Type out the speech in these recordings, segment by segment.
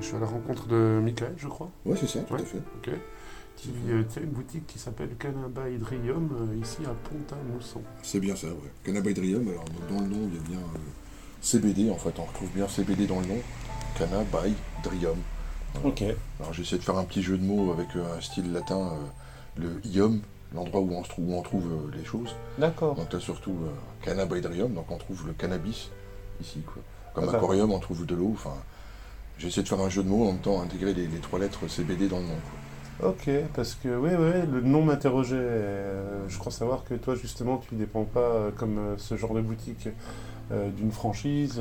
Je suis à la rencontre de Michael, je crois. Ouais, c'est ça, tout Ouais. à fait. Ok. Qui euh, tient une boutique qui s'appelle Canaba Hydrium euh, ici à Pont-à-Mousson. C'est bien ça, ouais. Cannabidrium, alors dans le nom, il y a bien euh, CBD, en fait, on retrouve bien CBD dans le nom. Cannabidrium. Ok. Alors j'essaie de faire un petit jeu de mots avec euh, un style latin, euh, le ium, l'endroit où on, se trouve, où on trouve euh, les choses. D'accord. Donc là surtout euh, cannabidrium, donc on trouve le cannabis ici. Quoi. Comme Ah, ça- aquarium, on trouve de l'eau. Enfin, j'essaie de faire un jeu de mots en même temps intégrer les, les trois lettres CBD dans le nom. quoi. Ok, parce que oui, oui, le nom m'interrogeait. euh, je crois savoir que toi, justement, tu ne dépends pas, euh, comme euh, ce genre de boutique, d'une franchise.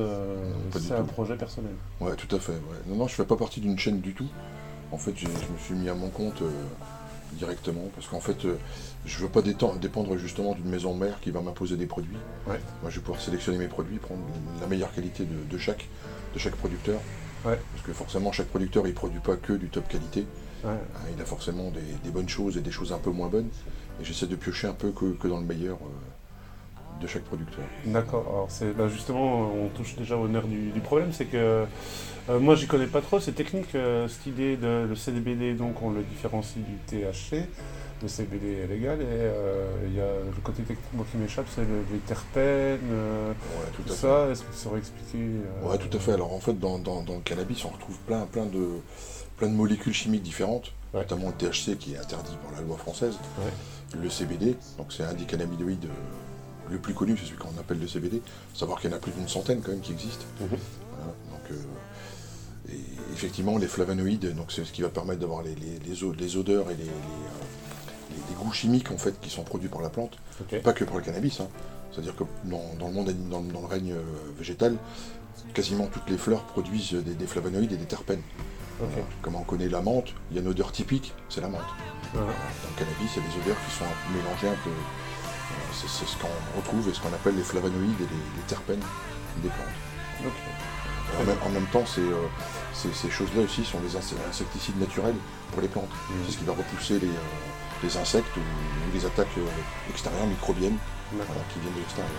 c'est un tout. projet personnel. Ouais, tout à fait. ouais. Non, non, je fais pas partie d'une chaîne du tout. En fait, je me suis mis à mon compte directement parce qu'en fait, euh, je veux pas dépendre justement d'une maison mère qui va m'imposer des produits. Ouais. Moi, je vais pouvoir sélectionner mes produits, prendre la meilleure qualité de, de chaque, de chaque producteur. Ouais. Parce que forcément, chaque producteur, il produit pas que du top qualité. Ouais. Hein, il a forcément des, des bonnes choses et des choses un peu moins bonnes. Et j'essaie de piocher un peu que, que dans le meilleur euh, de chaque producteur. D'accord. Alors, c'est, bah, justement, on touche déjà au nerf du, du problème, c'est que euh, moi, j'y connais pas trop. C'est technique, euh, cette idée de le CBD, donc on le différencie du THC. Le CBD est légal et euh, il y a le côté technique moi, qui m'échappe, c'est le- les terpènes, euh, Ouais, tout ça. Est-ce que tu saurais expliquer Ouais, tout à fait. Alors en fait, dans, dans- dans le cannabis, on retrouve plein, plein, de, plein de molécules chimiques différentes, Ouais. notamment le THC qui est interdit par la loi française, le CBD, donc c'est un des cannabinoïdes le plus connu, c'est celui qu'on appelle le CBD. Savoir qu'il y en a plus d'une centaine quand même qui existent. Mhm. Voilà, donc, euh, et effectivement, les flavonoïdes, donc c'est ce qui va permettre d'avoir les, odeurs et les, les, euh, les- goûts chimiques en fait qui sont produits par la plante. Pas que pour le cannabis, hein. c'est-à-dire que dans, dans le monde, dans, dans le règne euh, végétal, quasiment toutes les fleurs produisent des, des flavonoïdes et des terpènes. Ok. Voilà. Comme on connaît la menthe, il y a une odeur typique, c'est la menthe. Dans le cannabis, il y a des odeurs qui sont mélangées un peu. C'est ce qu'on retrouve et ce qu'on appelle les flavonoïdes et les, les terpènes des plantes. En même, en même temps, euh, ces, ces choses-là aussi sont des inse- insecticides naturels pour les plantes. Mhm. C'est ce qui va repousser les, euh, les insectes ou, ou les attaques euh, extérieures, microbiennes, voilà, qui viennent de l'extérieur.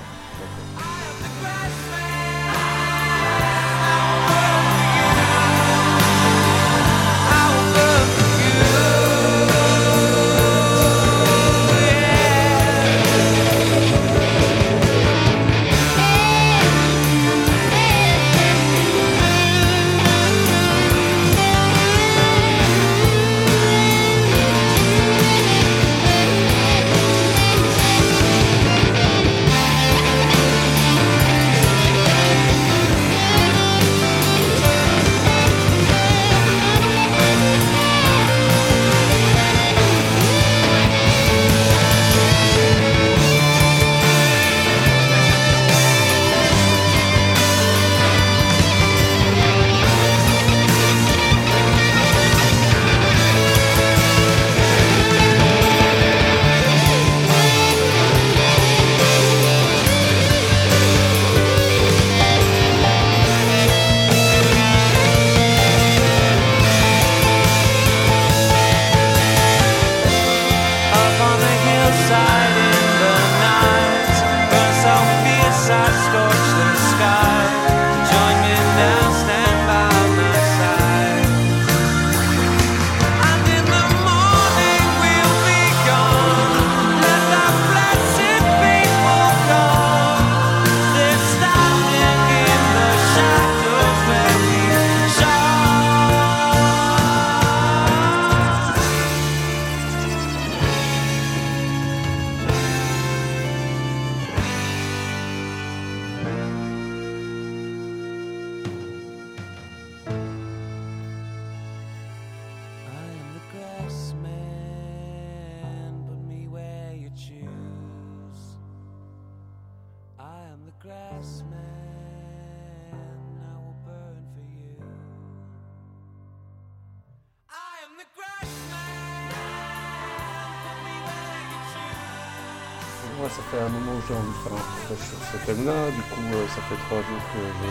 Envie de faire un reportage sur ce thème-là. Du coup, euh, ça fait trois jours que je.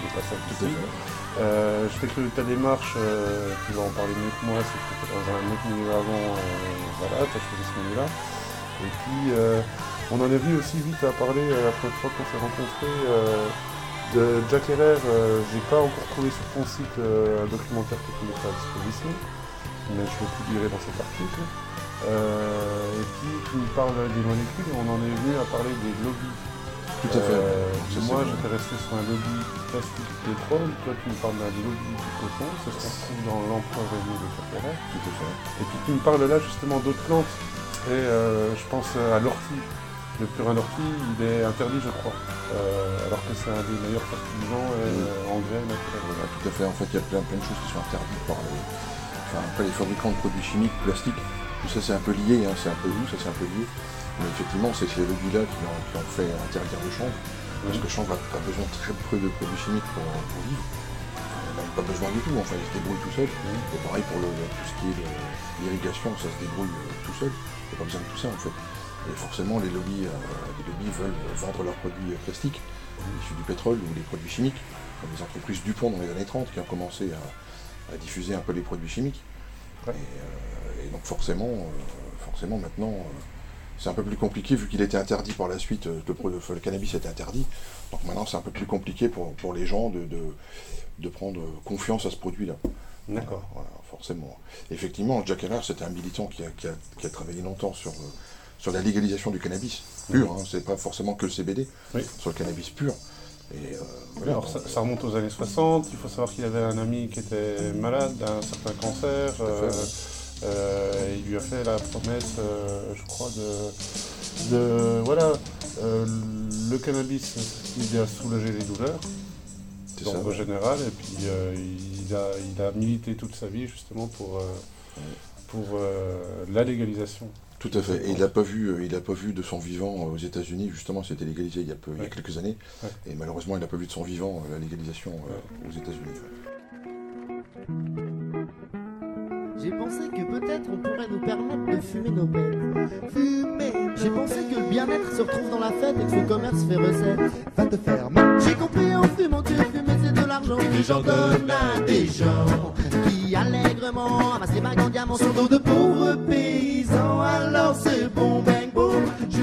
Je passe un petit peu. Euh, je sais que ta démarche, euh, tu vas en parler mieux que moi, c'est que tu étais dans un autre milieu avant. euh, voilà, tu as choisi ce milieu-là. Et puis, euh, on en est venu aussi vite à parler euh, la première fois qu'on s'est rencontrés euh, De Jack euh, j'ai pas encore trouvé sur ton site euh, un documentaire que tu mettras à disposition, mais je le publierai dans cet article. Euh, et puis tu nous parles des molécules, on en est venu à parler des lobbies. Tout à fait. Euh, Ça, moi, j'étais resté sur un lobby plastique pétrole, toi tu nous parles d'un lobby du coton, ce qu'on trouve dans l'emploi revenu de Herrer. Tout à fait. Et puis tu me parles là justement d'autres plantes. Et euh, je pense à l'ortie. Le purin d'ortie, il est interdit, je crois. Euh, alors que c'est un des meilleurs fertilisants euh, engrais naturels. Voilà, tout à fait. En fait, il y a plein, plein de choses qui sont interdites par les, enfin, les fabricants de produits chimiques, plastiques. Tout ça, c'est un peu lié, hein, c'est un peu vous, ça c'est un peu lié. Mais effectivement, c'est ces lobbies-là qui ont, qui ont fait interdire le chanvre. Parce que le chanvre a, besoin de très peu de produits chimiques pour, pour vivre. Il n'a pas besoin du tout, enfin, il se débrouille tout seul. Et pareil pour le, tout ce qui est l'irrigation, ça se débrouille euh, tout seul. Il n'y a pas besoin de tout ça en fait. Et forcément, les lobbies, euh, les lobbies veulent vendre leurs produits euh, plastiques, issus du pétrole ou les produits chimiques, comme les entreprises Dupont dans les années 30 qui ont commencé à, à diffuser un peu les produits chimiques. Ouais. Et, euh, et donc forcément, euh, forcément maintenant, euh, c'est un peu plus compliqué vu qu'il était interdit par la suite, euh, le, le cannabis était interdit. Donc maintenant, c'est un peu plus compliqué pour, pour les gens de, de, de prendre confiance à ce produit-là. D'accord. Voilà, forcément. Effectivement, Jack Herrer, c'était un militant qui a, qui a- qui a travaillé longtemps sur, sur la légalisation du cannabis pur. Hein, c'est pas forcément que le CBD, Oui. sur le cannabis pur. Et euh, voilà, Alors ça, ça remonte aux années 60, il faut savoir qu'il avait un ami qui était malade d'un certain cancer. euh, il lui a fait la promesse, euh, je crois, de, de voilà, euh, le cannabis il a soulagé les douleurs, c'est dans ça. le général, et puis euh, il, a, il a milité toute sa vie justement pour, euh, pour euh, la légalisation. Tout à fait. Et il n'a pas vu, euh, il a pas vu de son vivant euh, aux États-Unis. Justement, c'était légalisé il y a, peu, il y a Ouais. quelques années. Ouais. Et malheureusement, il n'a pas vu de son vivant euh, la légalisation euh, aux États-Unis. J'ai pensé que peut-être on pourrait nous permettre de fumer nos bêtes. Fumer. J'ai pensé que le bien-être se retrouve dans la fête et que son commerce fait recette. Va te faire. J'ai compris en fumant que fumer c'est de l'argent que j'en donne à des gens qui allègrement amassent les bagues en diamant sur dos de pauvres paysans. Alors c'est bon, bang,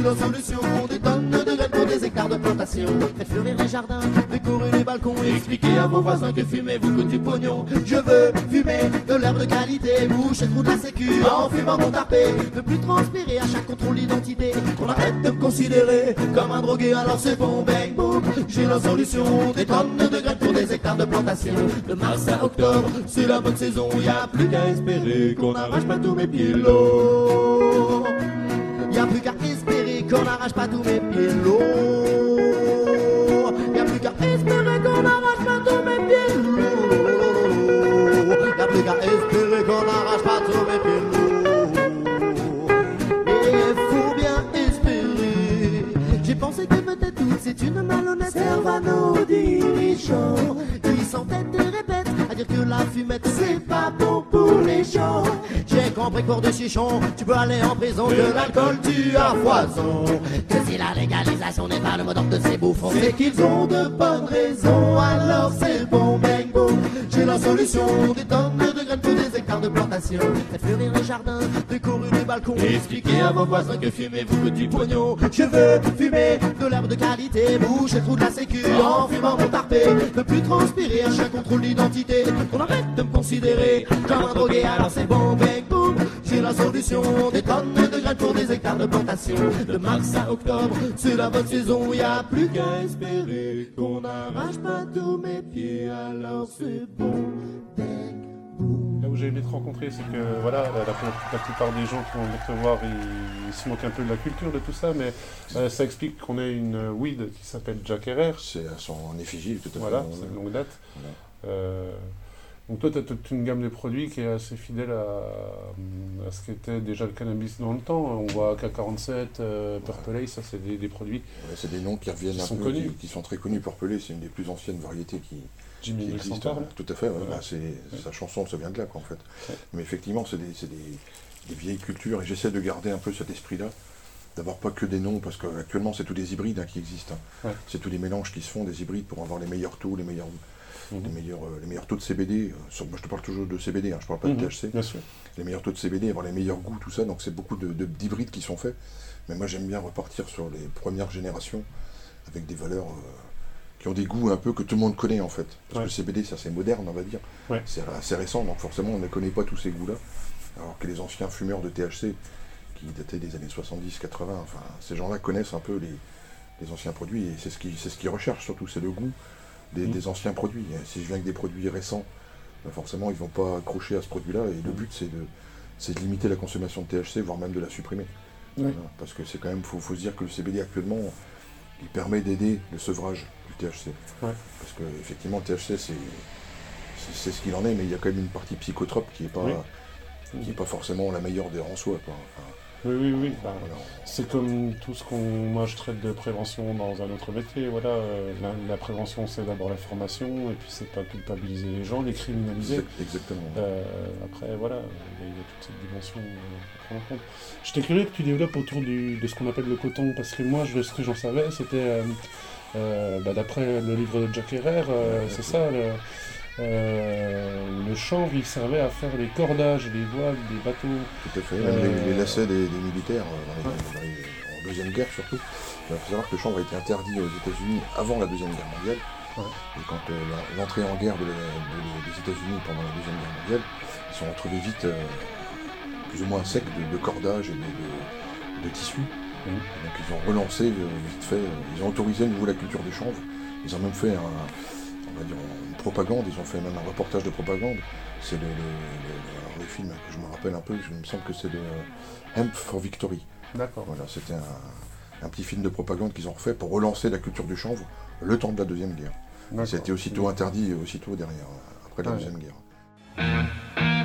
J'ai la solution, des tonnes de pour des hectares de plantation. Faites fleurir les jardins, décorer les balcons et expliquer à vos voisins que fumer vous coûte du pognon. Je veux fumer de l'herbe de qualité, boucher le de la sécu en fumant mon tarpé. Ne plus transpirer à chaque contrôle d'identité. Qu'on arrête de me considérer comme un drogué, alors c'est bon, bang, boom. J'ai la solution, des tonnes de pour des hectares de plantation. De mars à octobre, c'est la bonne saison, y a plus qu'à espérer qu'on n'arrache pas tous mes pilots. Qu'on n'arrache pas tous mes pilots. Y a plus qu'à espérer qu'on n'arrache pas tous mes pilots. Y a plus qu'à espérer qu'on n'arrache pas tous mes pilots. Et faut bien espérer. J'ai pensé que peut-être tout c'est une malhonnête. Nos dirigeants qui s'entêtent et répètent à dire que la fumette c'est pas bon pour les gens. Compris pour de chichon, tu peux aller en prison, que l'alcool tue à foison. Que si la légalisation n'est pas le mot d'ordre de ces bouffons, c'est qu'ils ont de bonnes raisons. Alors c'est bon, bang, boom. J'ai la solution, des tonnes graines pour des hectares de plantation. Faites fleurir les jardins, décorer les balcons. Et expliquez à vos voisins que fumer vous du pognon. Je veux fumer de l'herbe de qualité, boucher le trou de la sécu en fumant mon tarpé. Ne plus transpirer à chaque contrôle d'identité. Qu'on arrête de me considérer comme un drogué, alors c'est bon, bang, boom. J'ai la solution, des tonnes de graines pour des hectares de plantation. De mars à octobre, c'est la bonne saison, y a plus qu'à espérer qu'on n'arrache pas tous mes pieds, alors c'est bon, bang. Là où j'ai aimé te rencontrer, c'est que voilà, la, plupart des gens qui vont venir te voir, ils, ils se moquent un peu de la culture, de tout ça, mais euh, ça explique qu'on ait une weed qui s'appelle Jack Herrer. C'est son effigie, tout à fait. Voilà, c'est de longue date. Voilà. Euh, donc toi, tu as toute une gamme de produits qui est assez fidèle à, à ce qu'était déjà le cannabis dans le temps. On voit AK-47, euh, Purple Haze, ça c'est des, des produits. Ouais, c'est des noms qui reviennent Qui un sont peu, connus. Qui, qui sont très connus. Purple c'est une des plus anciennes variétés qui, Hendrix en parle. Tout à fait, ouais, Voilà. bah, c'est, sa chanson, ça vient de là, quoi, en fait. Ouais. Mais effectivement, c'est des, des- des vieilles cultures, et j'essaie de garder un peu cet esprit-là, d'avoir pas que des noms, parce qu'actuellement, c'est tous des hybrides hein, qui existent. hein. C'est tous les mélanges qui se font, des hybrides, pour avoir les meilleurs taux, les meilleurs, Mhm. les meilleurs, euh, les meilleurs taux de CBD. euh, moi, je te parle toujours de CBD, hein, je parle pas Mhm, de THC. Bien sûr. Les meilleurs taux de CBD, avoir les meilleurs goûts, tout ça, donc c'est beaucoup de, de- d'hybrides qui sont faits. Mais moi, j'aime bien repartir sur les premières générations, avec des valeurs... euh, qui ont des goûts un peu que tout le monde connaît en fait. Parce Ouais. que le CBD, c'est assez moderne, on va dire. Ouais. C'est assez récent, donc forcément, on ne connaît pas tous ces goûts-là. Alors que les anciens fumeurs de THC, qui dataient des années 70, 80, enfin, ces gens-là connaissent un peu les, les anciens produits, et c'est ce qu'ils c'est ce recherchent surtout, c'est le goût des, Mm. des anciens produits. Si je viens avec des produits récents, ben forcément, ils vont pas accrocher à ce produit-là, et le Mm. but, c'est de, c'est de limiter la consommation de THC, voire même de la supprimer. Ouais. Voilà, parce que c'est quand même, faut, faut se dire que le CBD actuellement, il permet d'aider le sevrage du THC. Ouais. Parce que effectivement, le THC, c'est, ce qu'il en est, mais il y a quand même une partie psychotrope qui est pas, Oui. qui est pas forcément la meilleure des en soi. quoi. Enfin, Oui, oui, oui. bah. C'est comme tout ce qu'on, moi je traite de prévention dans un autre métier. Voilà, euh, la, la prévention c'est d'abord la formation et puis c'est pas culpabiliser les gens, les criminaliser. Exact- Exactement. Euh, après, voilà, il y, y a toute cette dimension euh, à prendre en compte. J'étais curieux que tu développes autour du- de ce qu'on appelle le coton, parce que moi, je, ce que j'en savais, c'était, euh, euh, bah, d'après le livre de Jack Herrera, euh, c'est ça, le, euh, le chanvre, il servait à faire les cordages, les voiles, des bateaux. Tout à fait. Même Euh, les, lacets des, des militaires, euh, dans les- dans les- en Deuxième Guerre surtout. Il faut savoir que le chanvre a été interdit aux États-Unis avant la Deuxième Guerre mondiale. Ouais. Et quand euh, l'entrée en guerre de la- de- des États-Unis pendant la Deuxième Guerre mondiale, ils sont retrouvés vite plus ou moins secs de, cordages et de, tissus. Donc ils ont relancé vite fait, ils ont autorisé à nouveau la culture du chanvre. Ils ont même fait un, on va dire, une propagande, ils ont fait même un reportage de propagande. C'est le, le- le- alors le film que je me rappelle un peu, je- il me semble que c'est le Hemp for Victory. D'accord. Voilà, c'était un, un petit film de propagande qu'ils ont refait pour relancer la culture du chanvre le temps de la Deuxième Guerre. Et ça a été aussitôt interdit, euh, aussitôt derrière, euh, après la Ah ouais. Deuxième Guerre.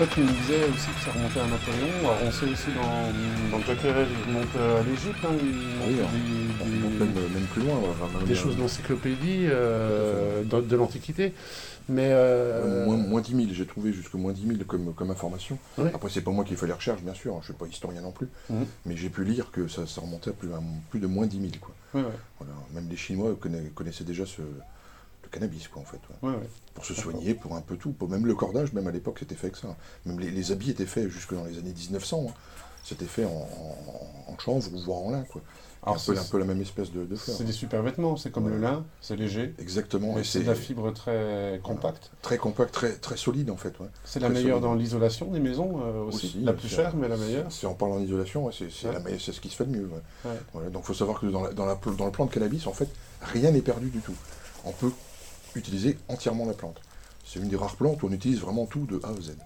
Toi tu me disais aussi que ça remontait à Napoléon, alors on sait aussi dans, dans Jack Herrera, il remonte à l'Égypte, hein, Oui, montre on remonte même, même plus loin. enfin, même, des euh, choses d'encyclopédie euh, de, de l'Antiquité. Mais euh, moins, moins 10 000, j'ai trouvé jusque moins 10 000 comme, comme information. Ouais. Après, c'est pas moi qui ai fait les recherches, bien sûr, hein, je suis pas historien non plus, mais j'ai pu lire que ça, ça remontait à plus, à plus de moins 10 000. Quoi. ouais, ouais, Voilà. Même les Chinois conna- connaissaient déjà ce, cannabis, quoi, en fait. ouais. ouais, ouais. Pour se soigner, pour un peu tout. Pour même le cordage, même à l'époque, c'était fait avec ça. Même les, les habits étaient faits jusque dans les années 1900. hein. c'était fait en, en, en chanvre ou voire en lin. Quoi. Alors, un, peu, c'est- un peu la même espèce de, de fleur. C'est des super vêtements, c'est comme le lin, c'est léger, Exactement. mais et c'est de la fibre très compacte. très compact, très, très solide en fait. C'est la Très meilleure solide. dans l'isolation des maisons euh, aussi. Aussi, la bien plus chère, mais la meilleure. Si on parle en isolation, c'est c'est Ouais. la meilleure- c'est ce qui se fait de mieux. Voilà, donc il faut savoir que dans, la- dans, la, dans le plant de cannabis, en fait, rien n'est perdu du tout. On peut utiliser entièrement la plante. C'est une des rares plantes où on utilise vraiment tout de A à Z.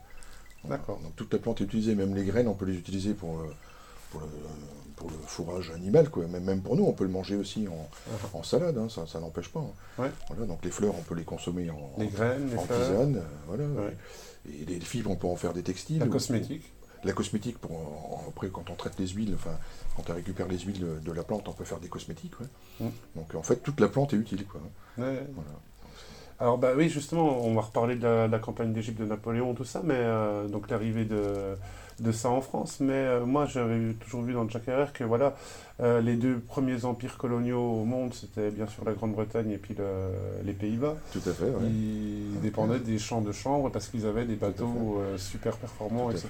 D'accord. Donc toute la plante est utilisée, même les graines, on peut les utiliser pour, euh, pour, le, pour le fourrage animal, quoi. Même, même pour nous, on peut le manger aussi en, en salade, hein, ça, ça n'empêche pas. hein. Ouais. Voilà, donc les fleurs, on peut les consommer en, Les graines, les en tisane, euh, voilà. Ouais. Et les fibres, on peut en faire des textiles. la cosmétique. la cosmétique, pour, en- après, quand on traite les huiles, enfin, quand on récupère les huiles de la plante, on peut faire des cosmétiques. ouais. Mm. Donc en fait, toute la plante est utile. Quoi. Ouais. Voilà. Alors bah oui, justement, on va reparler de la, de la campagne d'Égypte de Napoléon, tout ça, mais euh, donc l'arrivée de, de ça en France. Mais euh, moi, j'avais toujours vu dans Jack Herrera que voilà, euh, les deux premiers empires coloniaux au monde, c'était bien sûr la Grande-Bretagne et puis le- les Pays-Bas. Tout à fait. ouais. Ils dépendaient des champs de chambre parce qu'ils avaient des bateaux super performants, etc.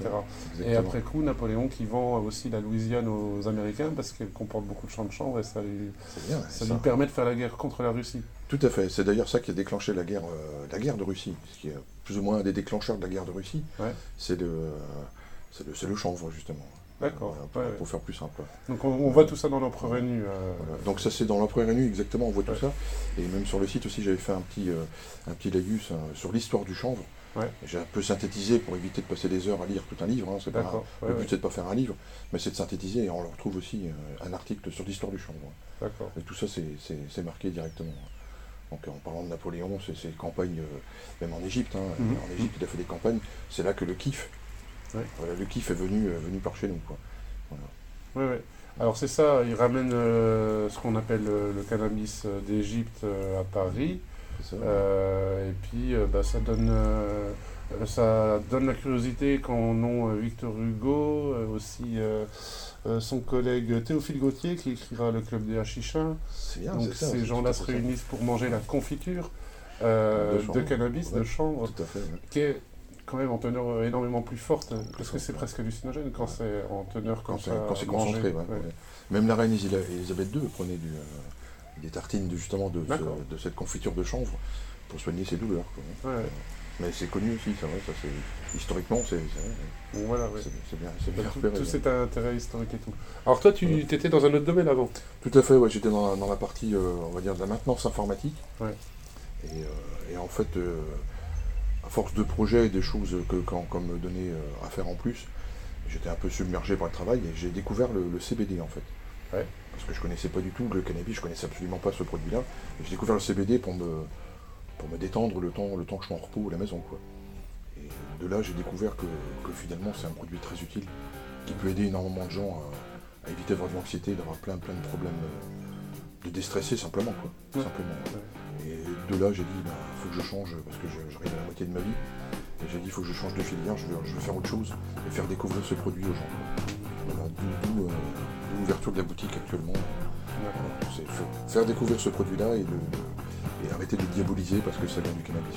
Et après coup, Napoléon qui vend aussi la Louisiane aux Américains parce qu'elle comporte beaucoup de champs de chambre et ça lui, C'est bien. ça ça. lui permet de faire la guerre contre la Russie. Tout à fait. C'est d'ailleurs ça qui a déclenché la guerre, euh, la guerre de Russie, ce qui est plus ou moins un des déclencheurs de la guerre de Russie. Ouais. C'est le, euh, c'est le, c'est le chanvre justement. D'accord. Voilà, pour, Ouais, ouais. pour faire plus simple. Donc on, on voit tout ça dans l'empereur nu. euh, Voilà. Donc ça c'est dans l'empereur et nu exactement, on voit Ouais. tout ça. Et même sur le site aussi j'avais fait un petit, euh, un petit laïus hein, sur l'histoire du chanvre. Ouais. J'ai un peu synthétisé pour éviter de passer des heures à lire tout un livre. hein, c'est pas- D'accord. le but ouais, c'est de pas faire un livre, mais c'est de synthétiser et on le retrouve aussi euh, un article sur l'histoire du chanvre. D'accord. Et tout ça c'est- c'est c'est marqué directement. Donc en parlant de Napoléon, c'est ses campagnes, euh, même en Égypte, hein, Mhm. en Égypte il a fait des campagnes, c'est là que le kiff, Ouais. voilà, le kiff est venu, euh, venu par chez nous. Quoi. Ouais, ouais. Alors c'est ça, il ramène euh, ce qu'on appelle euh, le cannabis euh, d'Égypte euh, à Paris. C'est ça. Euh, et puis euh, bah, ça donne euh, euh, ça donne la curiosité quand nom euh, Victor Hugo, euh, aussi euh, euh, son collègue Théophile Gautier qui écrira le club des Hachichins. c'est bien, Donc ça, ces gens-là se réunissent pour manger la confiture euh, De cannabis, de chanvre, Tout à fait. ouais. qui est quand même en teneur euh, énormément plus forte, parce que c'est presque hallucinogène quand c'est en teneur Quand c'est concentré, ouais. Même la reine Elisabeth II prenait du, euh, des tartines de, justement de, D'accord. ce- de cette confiture de chanvre pour soigner ses douleurs. quoi. Mais c'est connu aussi, c'est vrai, ça c'est historiquement c'est c'est voilà, ouais. Bien, c'est Bah, bien tout, repéré, tout ouais. cet intérêt historique et tout. Alors toi, tu Ouais. étais dans un autre domaine avant. Tout à fait, ouais, j'étais dans, la- dans la partie, euh, on va dire, de la maintenance informatique. Ouais. Et, euh, et en fait, euh, à force de projets et des choses que quand, qu'on me donnait à faire en plus, j'étais un peu submergé par le travail et j'ai découvert le, le CBD en fait. Ouais. Parce que je connaissais pas du tout le cannabis, je connaissais absolument pas ce produit-là. J'ai découvert le CBD pour me, pour me détendre le temps, le temps que je suis en repos à la maison. Quoi. Et de là, j'ai découvert que, que finalement, c'est un produit très utile qui peut aider énormément de gens à, à éviter d'avoir de l'anxiété, d'avoir plein, plein de problèmes, euh, de déstresser simplement. Quoi, Ouais. simplement. Et de là, j'ai dit, il faut que je change parce que j'arrive à la moitié de ma vie. Et j'ai dit, il faut que je change de filière, je veux, je veux faire autre chose et faire découvrir ce produit aux gens. Voilà, d'où euh, d'où l'ouverture de la boutique actuellement. Voilà, faire découvrir ce produit-là et, le- et arrêter de diaboliser parce que ça vient du cannabis.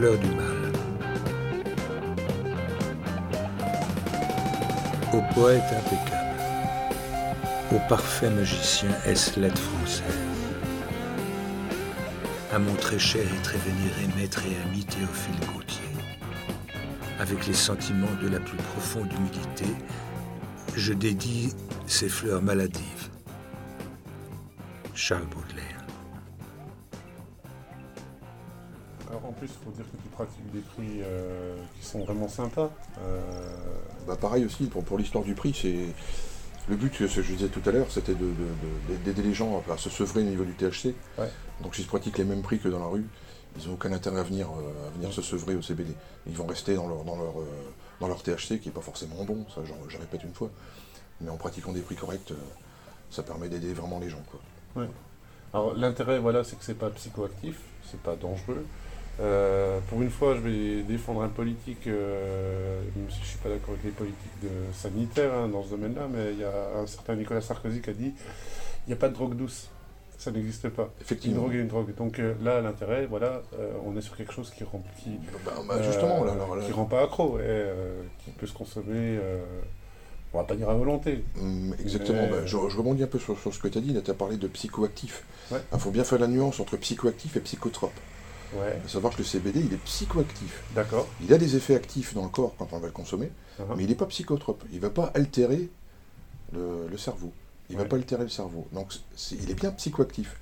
Du mal. Au poète impeccable, au parfait magicien est lettre française, à mon très cher et très vénéré maître et ami Théophile Gautier, avec les sentiments de la plus profonde humilité, je dédie ces fleurs maladives. Charles Baudelaire. Plus, il faut dire que tu pratiques des prix euh, qui sont vraiment sympas. Euh, Bah, pareil aussi, pour, pour l'histoire du prix, c'est. Le but, ce que je disais tout à l'heure, c'était de- de- de- d'aider les gens à se sevrer au niveau du THC. Ouais. Donc s'ils pratiquent les mêmes prix que dans la rue, ils n'ont aucun intérêt à venir, euh, à venir se sevrer au CBD. Ils vont rester dans leur, dans leur, dans leur THC, qui n'est pas forcément bon, ça je répète une fois. Mais en pratiquant des prix corrects, ça permet d'aider vraiment les gens. Quoi. Alors l'intérêt, voilà, c'est que c'est pas psychoactif, c'est pas dangereux. Euh, pour une fois, je vais défendre un politique, euh, même si je suis pas d'accord avec les politiques de sanitaires hein, dans ce domaine-là, mais il y a un certain Nicolas Sarkozy qui a dit il n'y a pas de drogue douce, ça n'existe pas. Une Effectivement. drogue est une drogue. Donc euh, là, l'intérêt, voilà, on est sur quelque chose qui rend, qui, Bah, bah, justement, là, alors, là, qui rend pas accro, et, qui peut se consommer, on va pas dire à volonté. Hum, Exactement, Mais- bah, je, je rebondis un peu sur, sur ce que tu as dit, tu as parlé de psychoactif. Il Ouais. faut bien faire la nuance entre psychoactif et psychotrope. Ouais, faut savoir que le CBD, il est psychoactif. d'accord. Il a des effets actifs dans le corps quand on va le consommer, Uh-huh. mais il n'est pas psychotrope. Il ne va pas altérer le, le cerveau. Il ne Ouais. va pas altérer le cerveau. Donc c'est- il est bien psychoactif.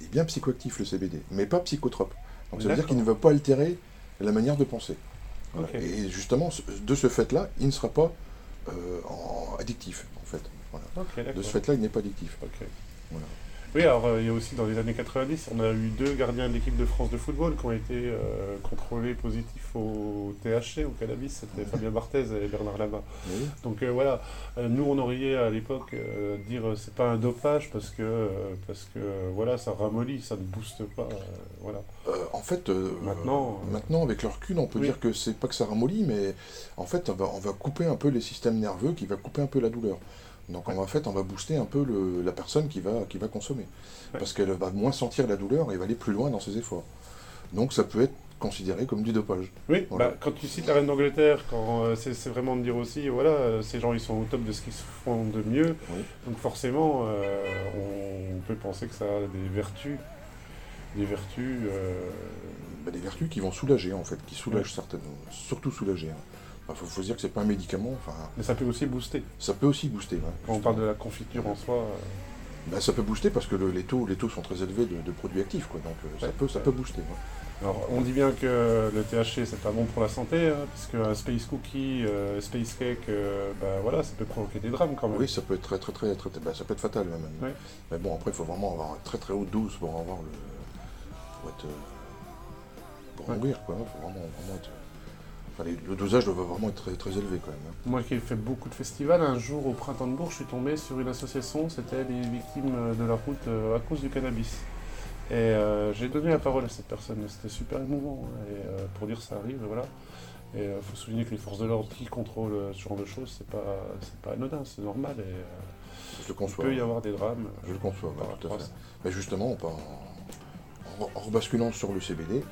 Il est bien psychoactif le CBD, mais pas psychotrope. Donc ça veut dire qu'il ne va pas altérer la manière de penser. Voilà. Et justement, de ce fait-là, il ne sera pas euh, en- addictif, en fait. Voilà. De ce fait-là, il n'est pas addictif. Voilà. Oui, alors euh, il y a aussi dans les années 90, on a eu deux gardiens de l'équipe de France de football qui ont été euh, contrôlés positifs au THC, au cannabis, c'était Fabien Barthez et Bernard Lama. Oui. Donc euh, voilà, nous on aurait à l'époque dire c'est pas un dopage parce que parce que voilà ça ramollit, ça ne booste pas, euh, voilà. En fait, Maintenant, maintenant, avec le recul, on peut oui. dire que c'est pas que ça ramollit, mais en fait, on va, on va couper un peu les systèmes nerveux, qui va couper un peu la douleur. Donc, en fait, on va booster un peu le- la personne qui va, qui va consommer. Ouais. Parce qu'elle va moins sentir la douleur et va aller plus loin dans ses efforts. Donc, ça peut être considéré comme du dopage. Oui, Voilà. bah, quand tu cites la reine d'Angleterre, quand euh, c'est vraiment de dire aussi, voilà, euh, ces gens ils sont au top de ce qu'ils font de mieux, Oui. donc forcément euh, on peut penser que ça a des vertus, des vertus. euh, Bah, des vertus qui vont soulager, en fait, qui soulagent certaines, surtout soulager. Il faut, faut se dire que c'est pas un médicament, enfin, Mais ça peut aussi booster. ça peut aussi booster. ouais, Quand on parle de la confiture en soi, euh, Bah, ça peut booster parce que le- les, taux, les taux sont très élevés de, de produits actifs, quoi. donc euh, ça, peut, ça peut booster. ouais. alors on dit bien que le THC c'est pas bon pour la santé, hein, parce qu'un space cookie, euh, space cake, euh, bah, voilà, ça peut provoquer des drames quand même. Oui, ça peut être très très très, très, bah, ça peut être fatal même. Mais bon, après, il faut vraiment avoir une très très haute dose pour avoir le, pour être, pour Ouais. mourir quoi. Faut vraiment, vraiment être, enfin, le dosage doit vraiment être très très élevé quand même. hein. Moi qui ai fait beaucoup de festivals, un jour au printemps de Bourges, je suis tombé sur une association, c'était les victimes de la route euh, à cause du cannabis. Et euh, j'ai donné la parole à cette personne, c'était super émouvant. hein, Et euh, pour dire ça arrive, voilà. Et il faut souligner que les forces de l'ordre qui contrôlent ce genre de choses, c'est pas, pas anodin, c'est normal. Et Je le il conçois. peut y avoir des drames. Je le conçois, ouais, tout à fait. Mais justement, on peut en, en- en rebasculant sur le CBD,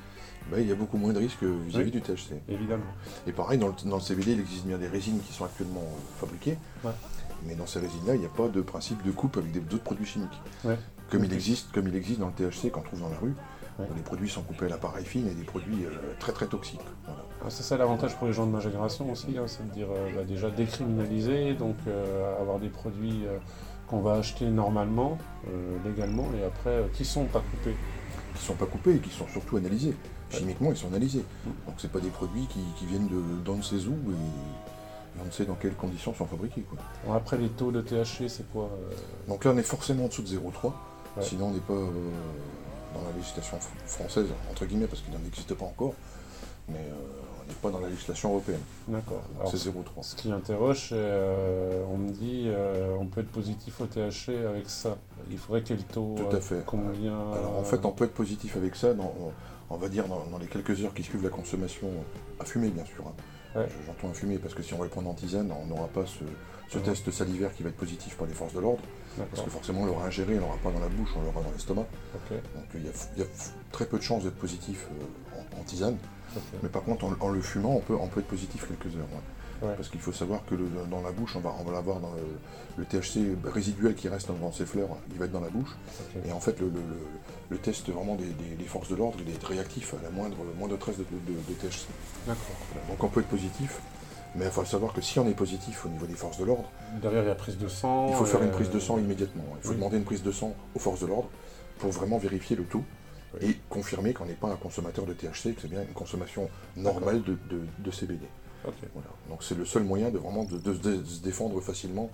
bah, il y a beaucoup moins de risques vis-à-vis Oui. du THC. Évidemment. Et pareil, dans le, dans le CBD, il existe bien des résines qui sont actuellement euh, fabriquées. Ouais. Mais dans ces résines-là, il n'y a pas de principe de coupe avec d'autres produits chimiques. Ouais. Comme, il existe, comme il existe dans le THC qu'on trouve dans la rue, Ouais. où les produits sont coupés à la paraffine et des produits euh, très très toxiques. Voilà. Ah, C'est ça l'avantage pour les gens de ma génération aussi, hein, c'est de dire euh, bah, déjà décriminaliser, donc euh, avoir des produits qu'on va acheter normalement, légalement, et après qui sont pas coupés. Qui ne sont pas coupés et qui sont surtout analysés. Chimiquement, ils sont analysés. Donc c'est pas des produits qui, qui viennent de d'on ne sait où et on ne sait dans quelles conditions sont fabriqués. Quoi. Bon, après les taux de THC, c'est quoi euh, Donc là, on est forcément en dessous de 0,3. Ouais. Sinon, on n'est pas euh, dans la législation fr- française, entre guillemets, parce qu'il n'en existe pas encore. Mais euh, on n'est pas dans la législation européenne. D'accord. C'est 0,3. ce qui interroge, c'est, on me dit, on peut être positif au THC avec ça. Il faudrait quel taux Tout à fait. Combien Alors en fait, on peut être positif avec ça, dans- on, va dire dans, dans les quelques heures qui suivent la consommation, à fumer bien sûr. hein. Ouais. J'entends un fumier parce que si on va le prendre en tisane, on n'aura pas ce, ce Ouais. test salivaire qui va être positif par les forces de l'ordre, parce que forcément on l'aura ingéré, on l'aura pas dans la bouche, on l'aura dans l'estomac. Donc il y, a, il y a très peu de chances d'être positif euh, en, en tisane. Mais par contre, en, en le fumant, on peut, on peut être positif quelques heures. ouais. Ouais. Parce qu'il faut savoir que le- dans la bouche, on va, on va l'avoir dans le, le THC résiduel qui reste dans ces fleurs, il va être dans la bouche. Et en fait, le, test vraiment des, des- des forces de l'ordre, il est réactif à la moindre, moindre trace de, de- de THC. D'accord. Voilà. Donc on peut être positif, mais il faut savoir que si on est positif au niveau des forces de l'ordre, Derrière, il y a prise de sang. il faut faire une euh, prise de sang immédiatement. Il faut oui. demander une prise de sang aux forces de l'ordre pour vraiment vérifier le tout Oui. et confirmer qu'on n'est pas un consommateur de THC, que c'est bien une consommation normale de, de- de CBD. Voilà. Donc c'est le seul moyen de vraiment de, de- de se défendre facilement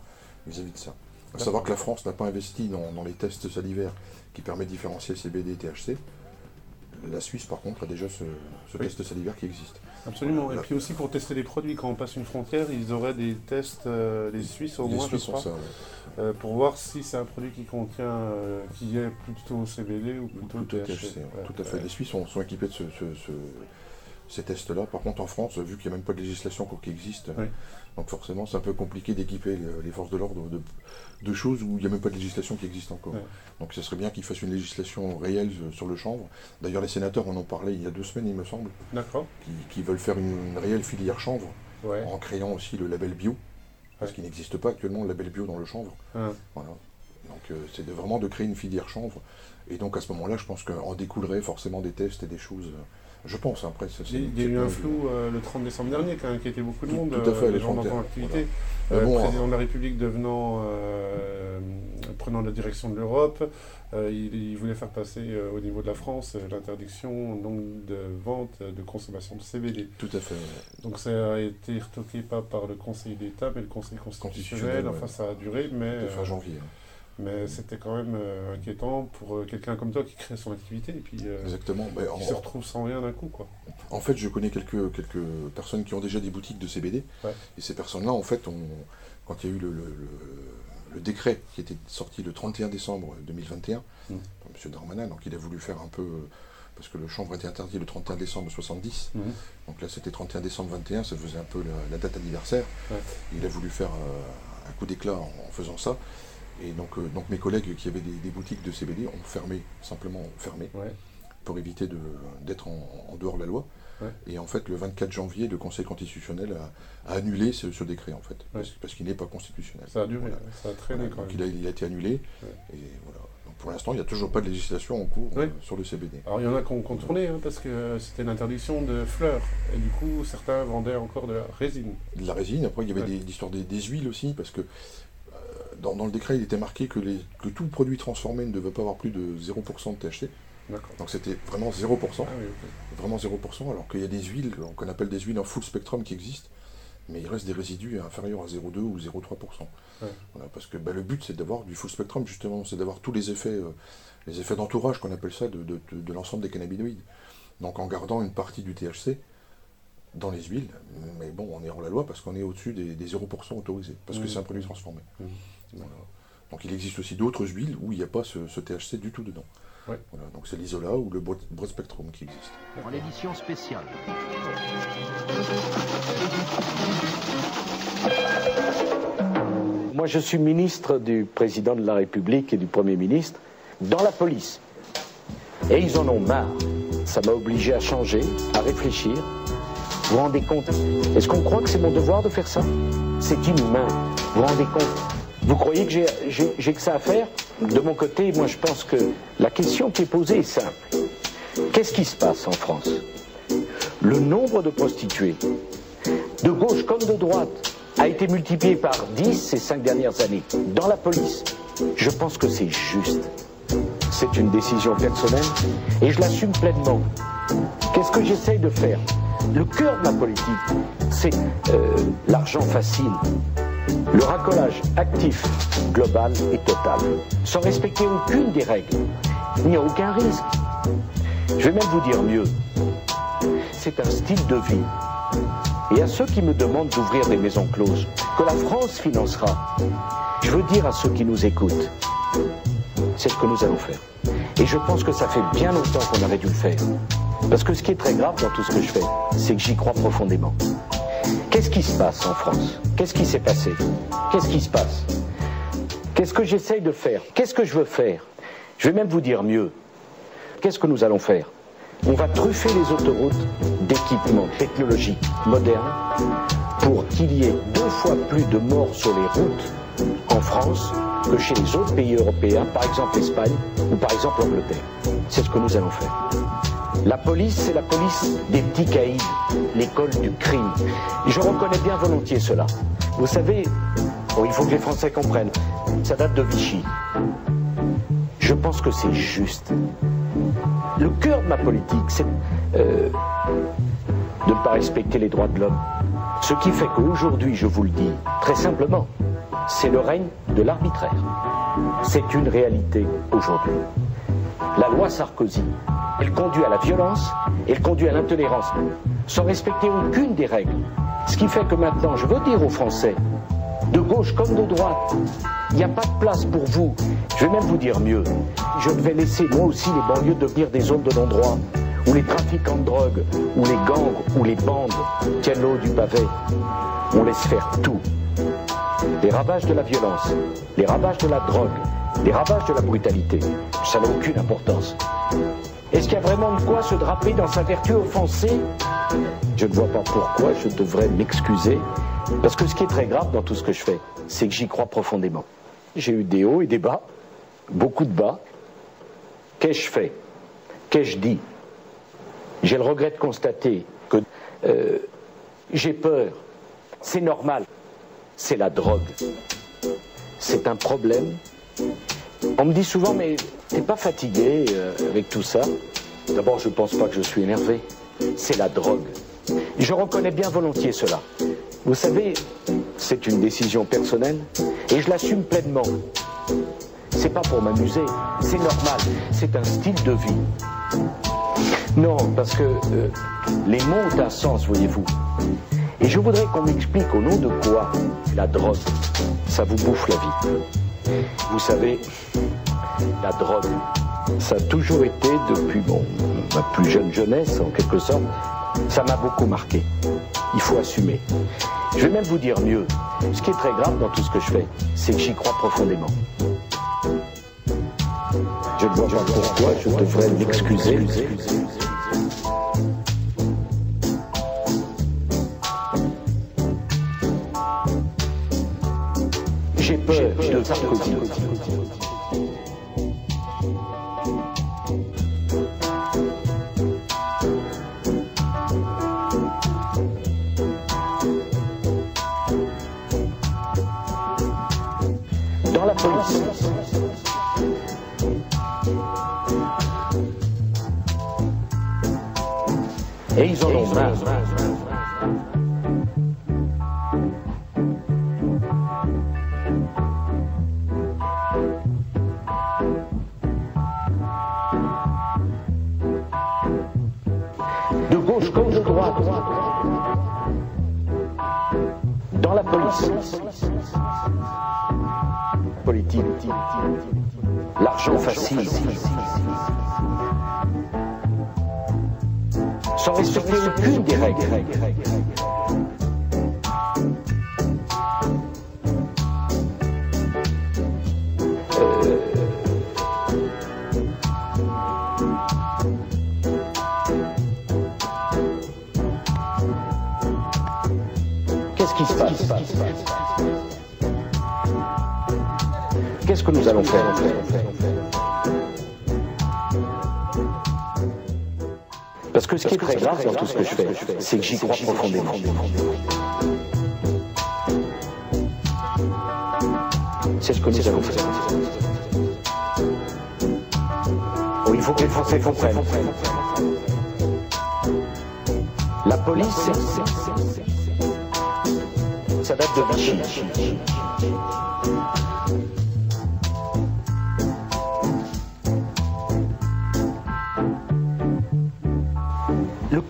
vis-à-vis de ça. À savoir que la France n'a pas investi dans, dans les tests salivaires qui permettent de différencier CBD et THC. La Suisse, par contre, a déjà ce, ce Oui. test salivaire qui existe. Absolument. Voilà. Et puis aussi pour tester les produits, quand on passe une frontière, ils auraient des tests, euh, les Suisses au les moins, Suisses je ont crois, ça. ouais. euh, pour voir si c'est un produit qui contient, euh, qui est plutôt CBD ou plutôt Plutôt THC. THC, ouais, Ouais, tout à fait. Les Suisses sont, sont équipés de ce- ce- ce- ces tests-là. Par contre, en France, vu qu'il n'y a même pas de législation encore qui existe, Oui. donc forcément, c'est un peu compliqué d'équiper les, les forces de l'ordre de, de choses où il n'y a même pas de législation qui existe encore. Donc, ce serait bien qu'ils fassent une législation réelle euh, sur le chanvre. D'ailleurs, les sénateurs en ont parlé il y a deux semaines, il me semble, qui, qui veulent faire une, une réelle filière chanvre Ouais. en créant aussi le label bio, parce Ouais. qu'il n'existe pas actuellement le label bio dans le chanvre. Hein. Voilà. Donc euh, c'est de, vraiment de créer une filière chanvre. Et donc à ce moment-là, je pense qu'en découlerait forcément des tests et des choses. euh, Je pense, hein, après, Il y a- eu un flou euh, le 30 décembre dernier qui a inquiété beaucoup de Tout- monde. tout à fait, euh, les les gens dans ton activité. Mais Euh, bon, président de la République devenant, euh, prenant la direction de l'Europe, il, il voulait faire passer au niveau de la France l'interdiction donc de vente, de consommation de CBD. Tout à fait. ouais. Donc ça a été retoqué pas par le Conseil d'État, mais le Conseil constitutionnel. Constitutionnel, Enfin, ouais. ça a duré, mais, fin janvier. hein. Mais c'était quand même euh, inquiétant pour euh, quelqu'un comme toi qui crée son activité et puis euh, Exactement. En, qui se retrouve sans rien d'un coup. Quoi. en fait, je connais quelques, quelques personnes qui ont déjà des boutiques de CBD. Ouais. Et ces personnes-là, en fait, ont- quand il y a eu le, le- le- le décret qui était sorti le 31 décembre 2021, Mm. par M. Darmanin, donc il a voulu faire un peu. Parce que le chanvre était interdit le 31 décembre 70. Mhm. Donc là, c'était 31 décembre 21, ça faisait un peu la, la date anniversaire. Ouais. Il a voulu faire euh, un coup d'éclat en, en faisant ça. Et donc, euh, donc mes collègues qui avaient des, des boutiques de CBD ont fermé, simplement fermé, Ouais. pour éviter de- d'être en, en dehors de la loi. Ouais. Et en fait, le 24 janvier, le Conseil constitutionnel a, a annulé ce, ce décret, en fait, parce, parce qu'il n'est pas constitutionnel. Ça a duré, Voilà. ça a traîné Voilà, quand donc même. il a, il a été annulé. Et voilà. Donc pour l'instant, il n'y a toujours pas de législation en cours euh, sur le CBD. Alors il y en a qui ont contourné hein, parce que c'était l'interdiction de fleurs. Et du coup, certains vendaient encore de la résine. de la résine. Après, il y avait des- l'histoire des, des huiles aussi, parce que dans, dans le décret, il était marqué que, les, que tout produit transformé ne devait pas avoir plus de 0% de THC. Donc c'était vraiment 0%, Ah oui, vraiment 0%, alors qu'il y a des huiles qu'on appelle des huiles en full spectrum qui existent, mais il reste des résidus inférieurs à 0,2 ou 0,3%. Ouais. Voilà, parce que bah, le but, c'est d'avoir du full spectrum, justement, c'est d'avoir tous les effets, euh, les effets d'entourage, qu'on appelle ça, de, de- de- de l'ensemble des cannabinoïdes. Donc en gardant une partie du THC dans les huiles, mais bon, on est hors la loi parce qu'on est au-dessus des, des 0% autorisés, parce que Mhm. c'est un produit transformé. Mhm. Voilà. Donc il existe aussi d'autres huiles où il n'y a pas ce, ce THC du tout dedans. Ouais. Voilà, donc c'est l'isola ou le broad, broad spectrum qui existe. en édition spéciale. Moi, je suis ministre du président de la République et du Premier ministre dans la police. Et ils en ont marre. Ça m'a obligé à changer, à réfléchir. Vous vous rendez compte? Est-ce qu'on croit que c'est mon devoir de faire ça? C'est inhumain. Vous vous rendez compte? Vous croyez que j'ai- que ça à faire De mon côté, moi, je pense que la question qui est posée est simple. Qu'est-ce qui se passe en France? Le nombre de prostituées de gauche comme de droite, a été multiplié par 10 ces cinq dernières années dans la police. Je pense que c'est juste. C'est une décision personnelle et je l'assume pleinement. Qu'est-ce que j'essaye de faire? Le cœur de ma politique, c'est euh, l'argent facile, le racolage actif, global et total, sans respecter aucune des règles. Il n'y a aucun risque. Je vais même vous dire mieux. C'est un style de vie et à ceux qui me demandent d'ouvrir des maisons closes, que la France financera, je veux dire à ceux qui nous écoutent, c'est ce que nous allons faire. Et je pense que ça fait bien longtemps qu'on aurait dû le faire. Parce que ce qui est très grave dans tout ce que je fais, c'est que j'y crois profondément. Qu'est-ce qui se passe en France? Qu'est-ce qui s'est passé? Qu'est-ce qui se passe? Qu'est-ce que j'essaye de faire? Qu'est-ce que je veux faire? Je vais même vous dire mieux. Qu'est-ce que nous allons faire? On va truffer les autoroutes d'équipements technologiques modernes pour qu'il y ait deux fois plus de morts sur les routes en France que chez les autres pays européens, par exemple l'Espagne ou par exemple l'Angleterre. C'est ce que nous allons faire. La police, c'est la police des petits caïds, l'école du crime. Je reconnais bien volontiers cela. Vous savez, il faut que les Français comprennent, ça date de Vichy. Je pense que c'est juste. Le cœur de ma politique, c'est euh, de ne pas respecter les droits de l'homme. Ce qui fait qu'aujourd'hui, je vous le dis très simplement, c'est le règne de l'arbitraire. C'est une réalité aujourd'hui. La loi Sarkozy, elle conduit à la violence, elle conduit à l'intolérance, sans respecter aucune des règles. Ce qui fait que maintenant, je veux dire aux Français, de gauche comme de droite, il n'y a pas de place pour vous. Je vais même vous dire mieux. Je vais laisser moi aussi les banlieues devenir des zones de non-droit, où les trafiquants de drogue, où les gangs, où les bandes tiennent l'eau du pavé. On laisse faire tout. Les ravages de la violence, les ravages de la drogue, les ravages de la brutalité, ça n'a aucune importance. Est-ce qu'il y a vraiment de quoi se draper dans sa vertu offensée? Je ne vois pas pourquoi je devrais m'excuser, parce que ce qui est très grave dans tout ce que je fais, c'est que j'y crois profondément. J'ai eu des hauts et des bas, beaucoup de bas. Qu'ai-je fait? Qu'ai-je dit? J'ai le regret de constater que euh, j'ai peur. C'est normal. C'est la drogue. C'est un problème. On me dit souvent, mais t'es pas fatigué euh, avec tout ça? D'abord, je pense pas que je suis énervé. C'est la drogue. Je reconnais bien volontiers cela. Vous savez, c'est une décision personnelle et je l'assume pleinement. C'est pas pour m'amuser, c'est normal, c'est un style de vie. Non, parce que euh, les mots ont un sens, voyez-vous. Et je voudrais qu'on m'explique au nom de quoi la drogue, ça vous bouffe la vie. Vous savez, la drogue, ça a toujours été, depuis ma plus jeune jeunesse en quelque sorte, ça m'a beaucoup marqué. Il faut assumer. Je vais même vous dire mieux. Ce qui est très grave dans tout ce que je fais, c'est que j'y crois profondément. Je ne vois pas pourquoi je devrais m'excuser. Peur de Politique. L'argent facile. Sans respecter aucune des règles. Qu'est-ce qui se passe? Qu'est-ce que nous allons faire Parce que ce qui est très grave dans tout ce que je fais, c'est que j'y crois profondément. C'est ce que nous allons faire. Oh, il faut que les Français comprennent. La police, c'est- ça date de Vichy.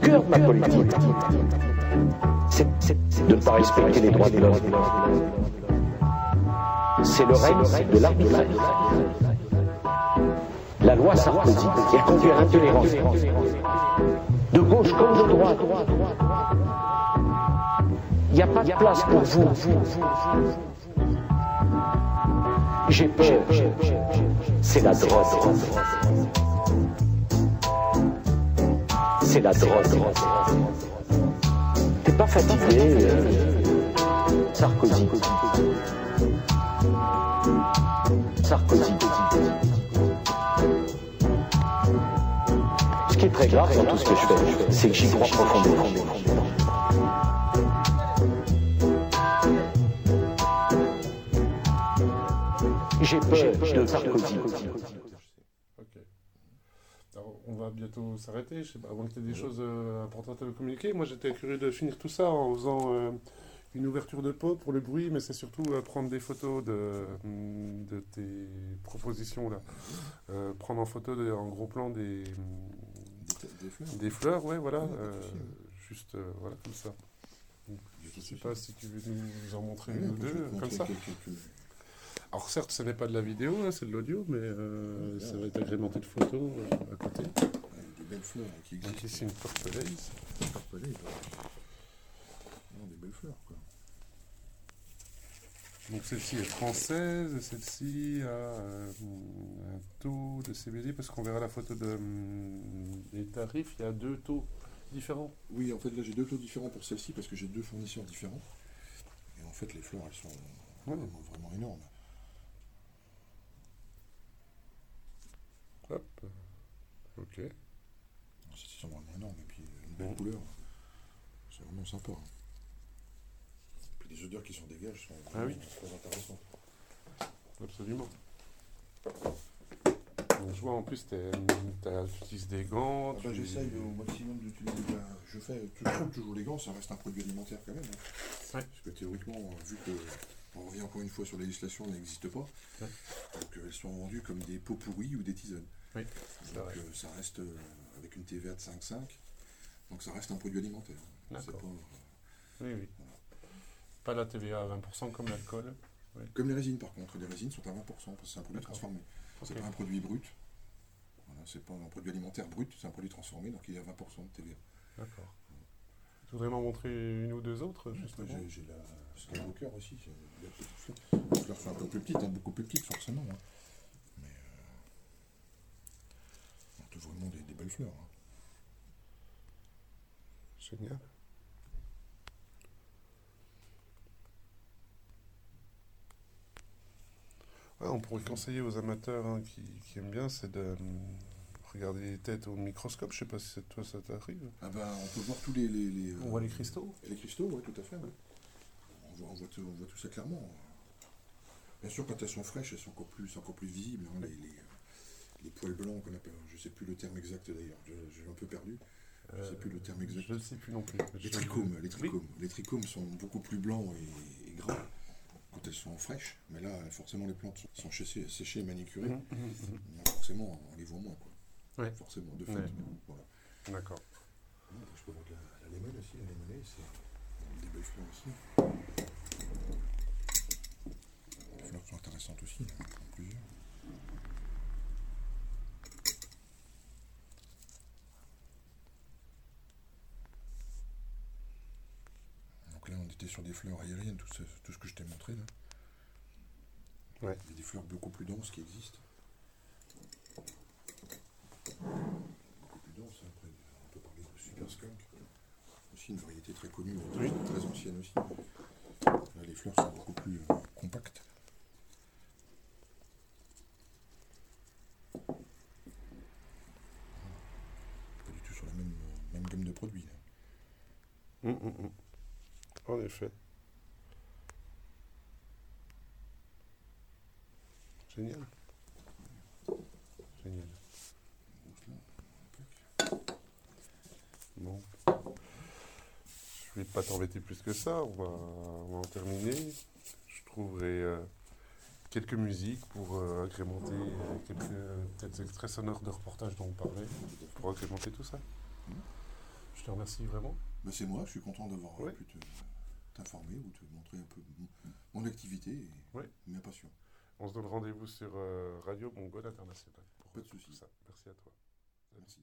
Cœur de ma politique, c'est de ne pas respecter les droits de l'homme. C'est le règne de l'arbitraire. La loi Sarkozy, elle conduit à l'intolérance. De gauche comme de droite. Il n'y a pas de place pour vous. J'ai peur. C'est la drogue. La drogue. T'es pas fatigué, euh, Sarkozy. Sarkozy. Ce qui est très grave dans tout ce que je fais, c'est que j'y crois profondément. J'ai peur de Sarkozy. Ok. Alors, on va bientôt s'arrêter. Je sais pas, avant que tu aies des choses euh, importantes à communiquer. Moi, j'étais curieux de finir tout ça en faisant euh, une ouverture de pot pour le bruit, mais c'est surtout euh, prendre des photos de, de tes propositions là. Euh, prendre en photo de- en gros plan des, Des, des fleurs. des fleurs, ouais, voilà. Ouais, juste voilà, comme ça. Je Je sais pas si tu veux nous en montrer Ouais, une ou deux, comme ça. quelques- Alors certes, ce n'est pas de la vidéo, hein, c'est de l'audio, mais euh, ça va être agrémenté de photos euh, à côté. Belles fleurs hein, qui Donc existent. ici une. Non, des belles fleurs, quoi. Donc celle-ci est française, celle-ci a euh, un taux de CBD, parce qu'on verra la photo de, hum, des tarifs, il y a deux taux différents. Oui, en fait, là, j'ai deux taux différents pour celle-ci parce que j'ai deux fournisseurs différents. Et en fait, les fleurs, elles sont Ouais. vraiment, vraiment énormes. Hop. Ok. Sont vraiment énormes. Et puis, une belle couleur. C'est vraiment sympa. Puis les odeurs qui s'en dégagent sont Ah oui. très intéressantes. Absolument. Donc je vois en plus, tu utilises des gants. Ah bah, tu- J'essaye au maximum d'utiliser. bah, je fais toujours, toujours les gants, ça reste un produit alimentaire quand même. hein. Ouais. Parce que théoriquement, vu que on revient encore une fois sur la législation, elle n'existe pas. Ouais. Donc euh, elles sont vendues comme des pots pourris ou des tisanes. Oui, Donc euh, ça reste euh, avec une TVA de 5,5. Donc ça reste un produit alimentaire. D'accord. pas- Oui, oui. Pas la TVA à 20% comme l'alcool. Comme les résines par contre, les résines sont à 20% parce que c'est un produit transformé. C'est pas un produit brut. Voilà, c'est pas un produit alimentaire brut, c'est un produit transformé, donc il y a 20% de TVA. D'accord. Tu voudrais m'en montrer une ou deux autres, justement? J'ai la Skywalker aussi. j'ai la petite sont un peu plus petites, hein, beaucoup plus petites forcément. hein. Mais euh, vraiment des, des belles fleurs. hein. Génial. Ouais, on pourrait conseiller aux amateurs hein, qui, qui aiment bien, c'est de hum, regarder les têtes au microscope. Je sais pas si c'est- toi ça t'arrive. Ah ben, on peut voir tous les. les, les, On voit les cristaux. et les cristaux, oui, tout à fait. ouais. On, voit, on, voit tout, on voit tout ça clairement. Bien sûr, quand elles sont fraîches, elles sont encore plus, c'est encore plus visibles. hein, les, les, euh, les poils blancs qu'on appelle, je sais plus le terme exact d'ailleurs, l'ai un peu perdu. Je sais plus le terme exact. Je ne sais plus non plus. Les trichomes, les Oui. trichomes. Les trichomes sont beaucoup plus blancs et, et gras quand elles sont fraîches, mais là, forcément, les plantes sont, sont séchées, séchées et manicurées. Mhm, mhm. Donc, forcément, on les voit moins, quoi. Ouais. Forcément, de fait. Ouais. Voilà. D'accord. Je peux voir de la, la lémone aussi, la lémonée, c'est des belles fleurs aussi. Les fleurs sont intéressantes aussi, hein, plusieurs. On était sur des fleurs aériennes, tout ce, tout ce que je t'ai montré là. Ouais. Il y a des fleurs beaucoup plus denses qui existent. Beaucoup plus denses, hein. après on peut parler de Super Skunk. Aussi une variété très connue, Oui. très ancienne aussi. Là, les fleurs sont beaucoup plus euh, compactes. Pas du tout sur la même, euh, même gamme de produits. là. Hum, hum, hum. En effet. Génial. Génial. Bon. Je vais pas t'embêter plus que ça. On va, on va en terminer. Je trouverai euh, quelques musiques pour euh, agrémenter euh, quelques extraits sonores de reportages dont on parlait, pour agrémenter tout ça. Je te remercie vraiment. Ben, c'est moi, je suis content d'avoir Ouais. pu te- t'informer ou te montrer un peu mon, mon activité et ma passion. On se donne rendez-vous sur euh, Radio Mongol International pour Pas de tout souci. ça. Merci à toi. Merci.